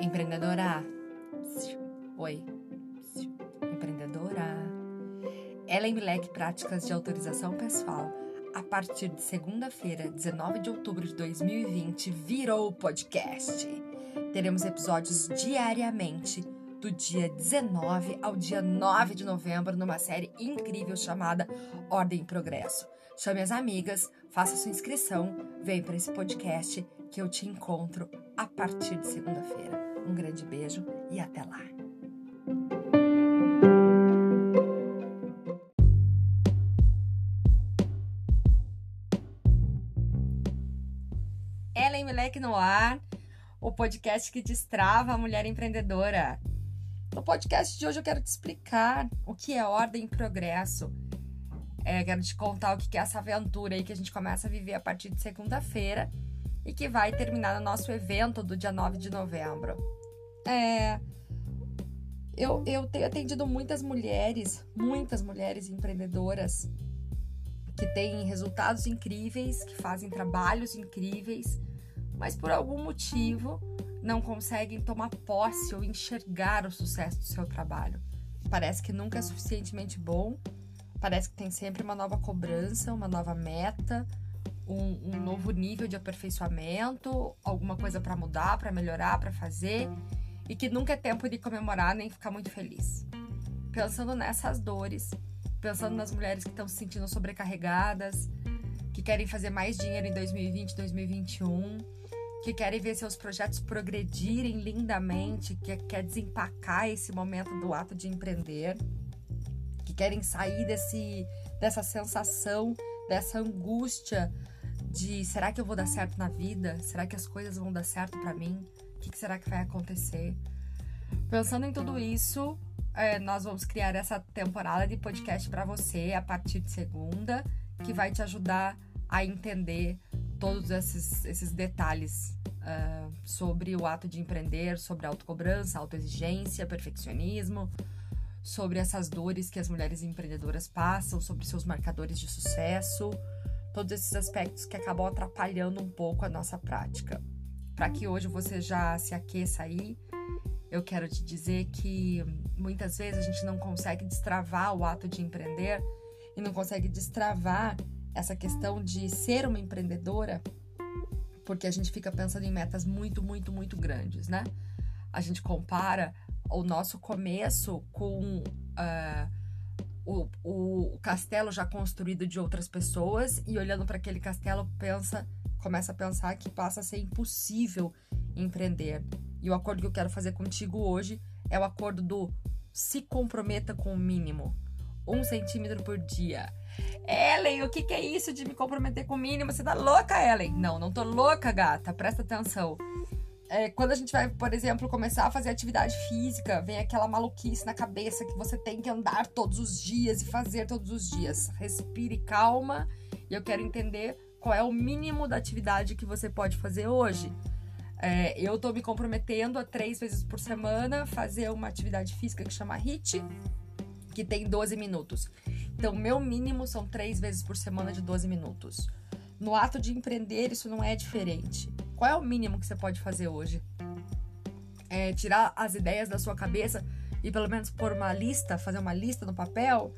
Empreendedora. Oi. Empreendedora. Ellen Milek Práticas de Autorização Pessoal. A partir de segunda-feira, 19 de outubro de 2020, virou podcast. Teremos episódios diariamente, do dia 19 ao dia 9 de novembro, numa série incrível chamada Ordem e Progresso. Chame as amigas, faça sua inscrição, vem para esse podcast que eu te encontro a partir de segunda-feira. Um grande beijo e até lá. Ellen Milek no ar, o podcast que destrava a mulher empreendedora. No podcast de hoje eu quero te explicar o que é ordem e progresso. É, quero te contar o que é essa aventura aí que a gente começa a viver a partir de segunda-feira e que vai terminar no nosso evento do dia 9 de novembro. É, eu, eu tenho atendido muitas mulheres, muitas mulheres empreendedoras que têm resultados incríveis, que fazem trabalhos incríveis, mas por algum motivo não conseguem tomar posse ou enxergar o sucesso do seu trabalho. Parece que nunca é suficientemente bom, parece que tem sempre uma nova cobrança, uma nova meta, um, um novo nível de aperfeiçoamento, alguma coisa para mudar, para melhorar, para fazer, e que nunca é tempo de comemorar nem ficar muito feliz. Pensando nessas dores, pensando nas mulheres que estão se sentindo sobrecarregadas, que querem fazer mais dinheiro em 2020, 2021, que querem ver seus projetos progredirem lindamente, que quer desempacar esse momento do ato de empreender, que querem sair desse, dessa sensação, dessa angústia de será que eu vou dar certo na vida? Será que as coisas vão dar certo para mim? O que, será que vai acontecer? Pensando em tudo isso, é, nós vamos criar essa temporada de podcast para você a partir de segunda, que vai te ajudar a entender todos esses, esses detalhes uh, sobre o ato de empreender, sobre autocobrança, autoexigência, perfeccionismo, sobre essas dores que as mulheres empreendedoras passam, sobre seus marcadores de sucesso todos esses aspectos que acabam atrapalhando um pouco a nossa prática. Para que hoje você já se aqueça aí, eu quero te dizer que muitas vezes a gente não consegue destravar o ato de empreender e não consegue destravar essa questão de ser uma empreendedora porque a gente fica pensando em metas muito, muito, muito grandes, né? A gente compara o nosso começo com uh, o, o, castelo já construído de outras pessoas e olhando para aquele castelo pensa, começa a pensar que passa a ser impossível empreender. E o acordo que eu quero fazer contigo hoje é o acordo do se comprometa com o mínimo, um centímetro por dia. Ellen, o que, que é isso de me comprometer com o mínimo? Você tá louca, Ellen? Não, não tô louca, gata. Presta atenção é, quando a gente vai, por exemplo, começar a fazer atividade física, vem aquela maluquice na cabeça que você tem que andar todos os dias e fazer todos os dias. Respire calma e eu quero entender qual é o mínimo da atividade que você pode fazer hoje. É, eu tô me comprometendo a três vezes por semana fazer uma atividade física que chama HIT, que tem 12 minutos. Então, meu mínimo são três vezes por semana de 12 minutos. No ato de empreender, isso não é diferente. Qual é o mínimo que você pode fazer hoje? É tirar as ideias da sua cabeça e pelo menos pôr uma lista, fazer uma lista no papel,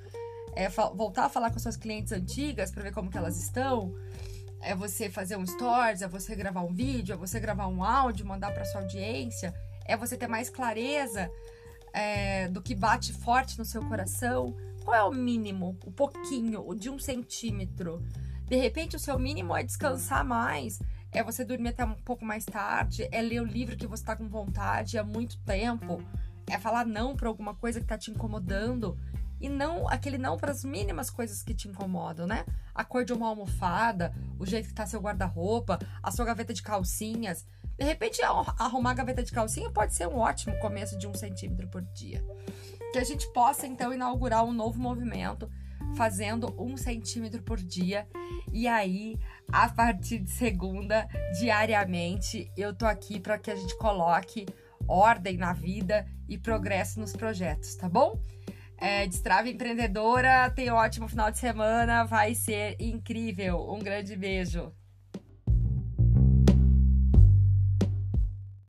é voltar a falar com suas clientes antigas para ver como que elas estão. É você fazer um stories, é você gravar um vídeo, é você gravar um áudio, mandar para sua audiência, é você ter mais clareza é, do que bate forte no seu coração. Qual é o mínimo, o pouquinho, o de um centímetro? De repente, o seu mínimo é descansar mais, é você dormir até um pouco mais tarde, é ler o livro que você está com vontade há muito tempo, é falar não para alguma coisa que está te incomodando e não aquele não para as mínimas coisas que te incomodam, né? A cor de uma almofada, o jeito que tá seu guarda-roupa, a sua gaveta de calcinhas. De repente, arrumar a gaveta de calcinha pode ser um ótimo começo de um centímetro por dia. Que a gente possa, então, inaugurar um novo movimento fazendo um centímetro por dia. E aí, a partir de segunda, diariamente, eu tô aqui para que a gente coloque ordem na vida e progresso nos projetos, tá bom? É, Destrava Empreendedora, tenha um ótimo final de semana, vai ser incrível. Um grande beijo.